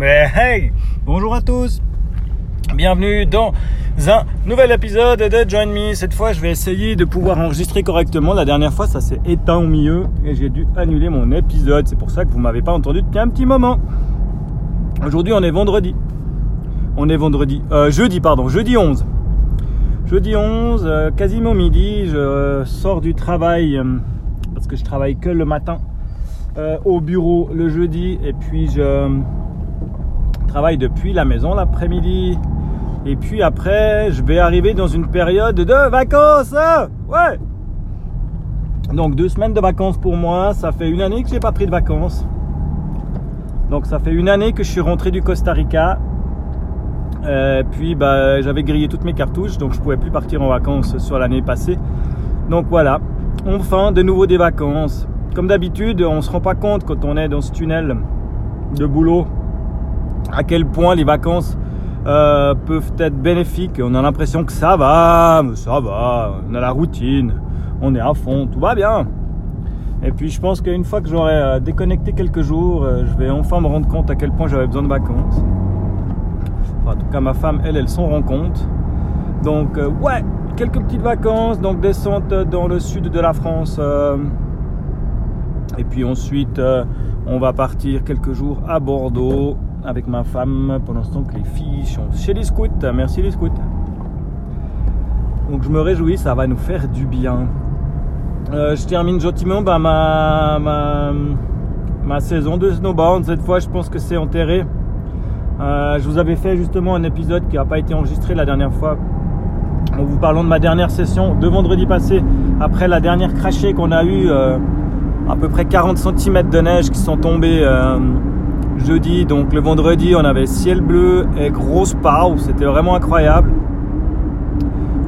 Mais hey Bonjour à tous Bienvenue dans un nouvel épisode de Join Me. Cette fois, je vais essayer de pouvoir enregistrer correctement. La dernière fois, ça s'est éteint au milieu et j'ai dû annuler mon épisode. C'est pour ça que vous m'avez pas entendu depuis un petit moment. Aujourd'hui, on est vendredi. On est vendredi. Euh, jeudi, pardon. Jeudi 11. Jeudi 11, euh, quasiment midi. Je sors du travail euh, parce que je travaille que le matin au bureau le jeudi et puis je travaille depuis la maison l'après-midi. Et puis après, je vais arriver dans une période de vacances. Ouais. Donc deux semaines de vacances pour moi. Ça fait une année que j'ai pas pris de vacances. Donc ça fait une année que je suis rentré du Costa Rica. Euh, puis bah, j'avais grillé toutes mes cartouches, donc je pouvais plus partir en vacances sur l'année passée. Donc voilà, enfin de nouveau des vacances. Comme d'habitude, on se rend pas compte quand on est dans ce tunnel de boulot à quel point les vacances euh, peuvent être bénéfiques. On a l'impression que ça va, mais ça va, on a la routine, on est à fond, tout va bien. Et puis je pense qu'une fois que j'aurai euh, déconnecté quelques jours, euh, je vais enfin me rendre compte à quel point j'avais besoin de vacances. en tout cas, ma femme, elle, elle s'en rend compte. Donc ouais, quelques petites vacances, donc descente dans le sud de la France. et puis ensuite, on va partir quelques jours à Bordeaux avec ma femme pendant ce temps que les filles sont chez les scouts. Merci les scouts. Donc je me réjouis, ça va nous faire du bien. Euh, je termine gentiment bah, ma, ma, ma, saison de snowboard. Cette fois, je pense que c'est enterré. Euh, je vous avais fait justement un épisode qui n'a pas été enregistré la dernière fois en vous parlant de ma dernière session de vendredi passé, après la dernière crachée qu'on a eue, euh, à peu près 40 cm de neige qui sont tombés jeudi. Donc le vendredi, on avait ciel bleu et grosse pau. C'était vraiment incroyable.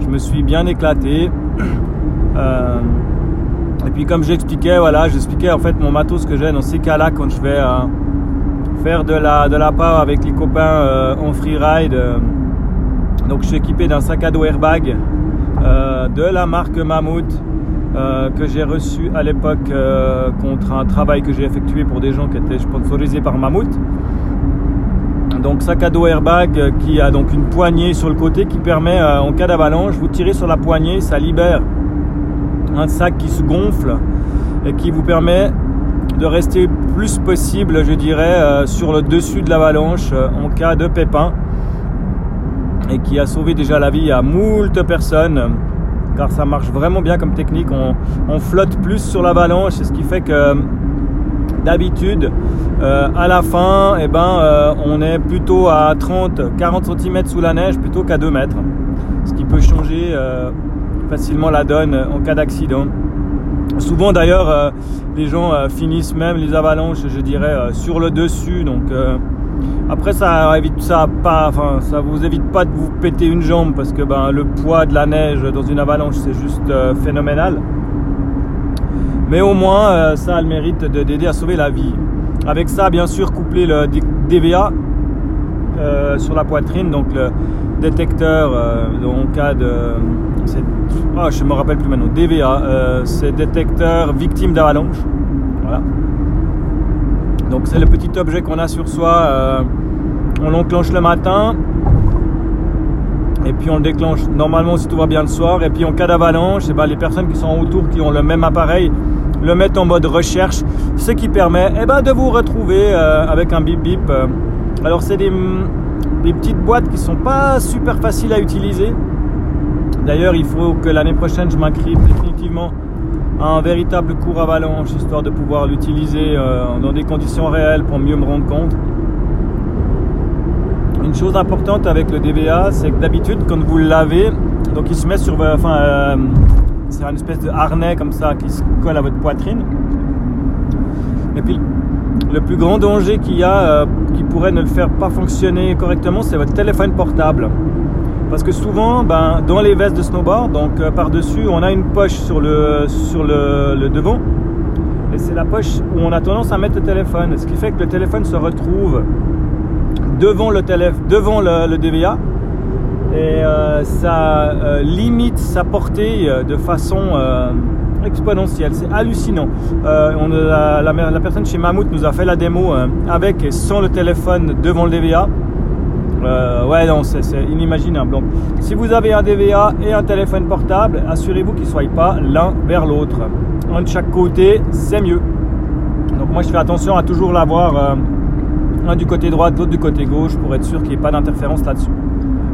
Je me suis bien éclaté. Euh, et puis comme j'expliquais, voilà, j'expliquais en fait mon matos que j'ai dans ces cas-là quand je vais euh, faire de la, de avec les copains euh, en freeride. donc je suis équipé d'un sac à dos airbag de la marque Mammouth. Euh, que j'ai reçu à l'époque euh, contre un travail que j'ai effectué pour des gens qui étaient sponsorisés par Mammouth. Donc sac à dos airbag euh, qui a donc une poignée sur le côté qui permet en cas d'avalanche, vous tirez sur la poignée, ça libère un sac qui se gonfle et qui vous permet de rester plus possible, je dirais, sur le dessus de l'avalanche en cas de pépin et qui a sauvé déjà la vie à moult personnes car ça marche vraiment bien comme technique. On, flotte plus sur l'avalanche, c'est ce qui fait que d'habitude, euh, à la fin, eh ben, euh, on est plutôt à 30-40 cm sous la neige plutôt qu'à 2 mètres. Ce qui peut changer euh, facilement la donne en cas d'accident. Souvent d'ailleurs, les gens finissent même les avalanches, je dirais, sur le dessus. Donc après, ça évite ça pas, enfin, ça vous évite pas de vous péter une jambe parce que ben, le poids de la neige dans une avalanche c'est juste euh, phénoménal. Mais au moins, euh, ça a le mérite d'aider à sauver la vie. Avec ça, bien sûr, coupler le DVA euh, sur la poitrine, donc le détecteur en cas de, oh, je me rappelle plus maintenant, DVA, c'est détecteur victime d'avalanche. Voilà. Donc c'est le petit objet qu'on a sur soi. Euh, on l'enclenche le matin. Et puis on le déclenche normalement si tout va bien le soir. Et puis en cas d'avalanche, eh ben, les personnes qui sont autour, qui ont le même appareil, le mettent en mode recherche. Ce qui permet eh ben, de vous retrouver euh, avec un bip bip. Alors c'est des, des, petites boîtes qui sont pas super faciles à utiliser. D'ailleurs il faut que l'année prochaine je m'inscrive définitivement un véritable cours avalanche, histoire de pouvoir l'utiliser euh, dans des conditions réelles pour mieux me rendre compte. Une chose importante avec le DVA, c'est que d'habitude, quand vous le lavez, donc il se met sur, enfin, euh, c'est une espèce de harnais comme ça qui se colle à votre poitrine. Et puis, le plus grand danger qu'il y a, euh, qui pourrait ne le faire pas fonctionner correctement, c'est votre téléphone portable. Parce que souvent, ben, dans les vestes de snowboard, donc euh, par-dessus, on a une poche sur le, sur le, devant. Et c'est la poche où on a tendance à mettre le téléphone. Ce qui fait que le téléphone se retrouve devant le, devant le, DVA. Et euh, ça euh, limite sa portée de façon exponentielle. C'est hallucinant. La, personne chez Mammouth nous a fait la démo euh, avec et sans le téléphone devant le DVA. Euh, ouais, non, c'est inimaginable. Donc, si vous avez un DVA et un téléphone portable, assurez-vous qu'ils ne soient pas l'un vers l'autre. Un de chaque côté, c'est mieux. Donc, moi, je fais attention à toujours l'avoir un du côté droit, l'autre du côté gauche pour être sûr qu'il n'y ait pas d'interférence là-dessus.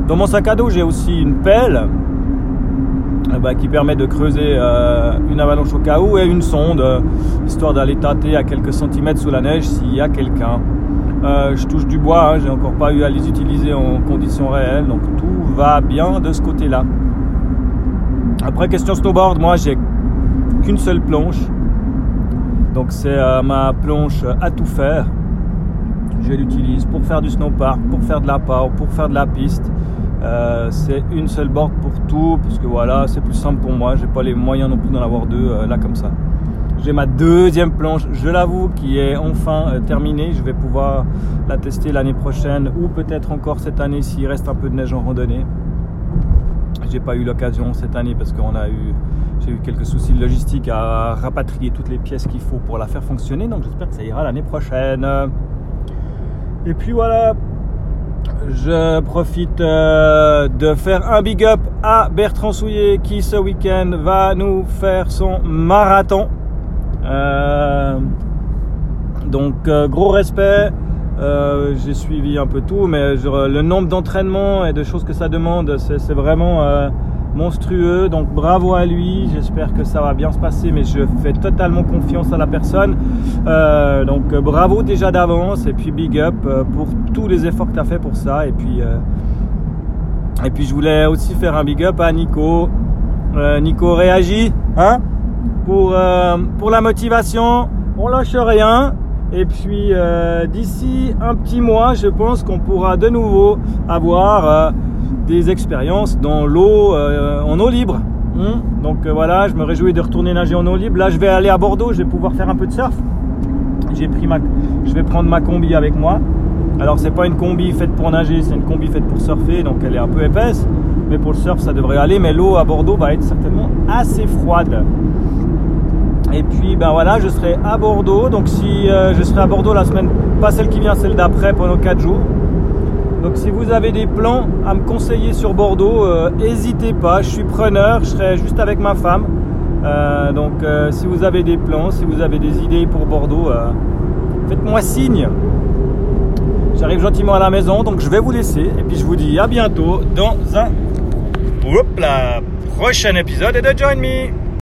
Dans mon sac à dos, j'ai aussi une pelle euh, bah, qui permet de creuser euh, une avalanche au cas où et une sonde, euh, histoire d'aller tâter à quelques centimètres sous la neige s'il y a quelqu'un. Je touche du bois, hein, j'ai encore pas eu à les utiliser en conditions réelles, donc tout va bien de ce côté-là. Après, question snowboard, moi j'ai qu'une seule planche, donc c'est ma planche à tout faire. Je l'utilise pour faire du snowpark, pour faire de la power, pour faire de la piste. Euh, c'est une seule board pour tout, parce que voilà, c'est plus simple pour moi. J'ai pas les moyens non plus d'en avoir deux euh, là comme ça. J'ai ma deuxième planche, je l'avoue, qui est enfin euh, terminée. Je vais pouvoir la tester l'année prochaine ou peut-être encore cette année s'il reste un peu de neige en randonnée. J'ai pas eu l'occasion cette année parce qu'on a eu, j'ai eu quelques soucis de logistique à rapatrier toutes les pièces qu'il faut pour la faire fonctionner. Donc j'espère que ça ira l'année prochaine. Et puis voilà, je profite euh, de faire un big up à Bertrand Souillet qui ce week-end va nous faire son marathon. Euh, donc euh, gros respect. J'ai suivi un peu tout, mais le nombre d'entraînements et de choses que ça demande, c'est vraiment monstrueux. Donc bravo à lui. J'espère que ça va bien se passer, mais je fais totalement confiance à la personne. Euh, donc bravo déjà d'avance et puis big up euh, pour tous les efforts que tu as fait pour ça. Et puis, euh, et puis je voulais aussi faire un big up à Nico. Nico réagit hein? Pour, pour la motivation. On lâche rien. Et puis d'ici un petit mois, je pense qu'on pourra de nouveau avoir des expériences dans l'eau, euh, en eau libre. Hmm? Donc euh, voilà, je me réjouis de retourner nager en eau libre. Là, je vais aller à Bordeaux, je vais pouvoir faire un peu de surf. J'ai pris ma, je vais prendre ma combi avec moi. Alors c'est pas une combi faite pour nager, c'est une combi faite pour surfer, donc elle est un peu épaisse. Mais pour le surf, ça devrait aller. Mais l'eau à Bordeaux va être certainement assez froide. Et puis ben voilà, je serai à Bordeaux. Donc si euh, je serai à Bordeaux la semaine, pas celle qui vient, celle d'après pendant 4 jours. Donc si vous avez des plans à me conseiller sur Bordeaux, n'hésitez euh, pas, je suis preneur, je serai juste avec ma femme. Euh, donc si vous avez des plans, si vous avez des idées pour Bordeaux, faites-moi signe. J'arrive gentiment à la maison, donc je vais vous laisser. Et puis je vous dis à bientôt dans un prochain épisode de Join Me.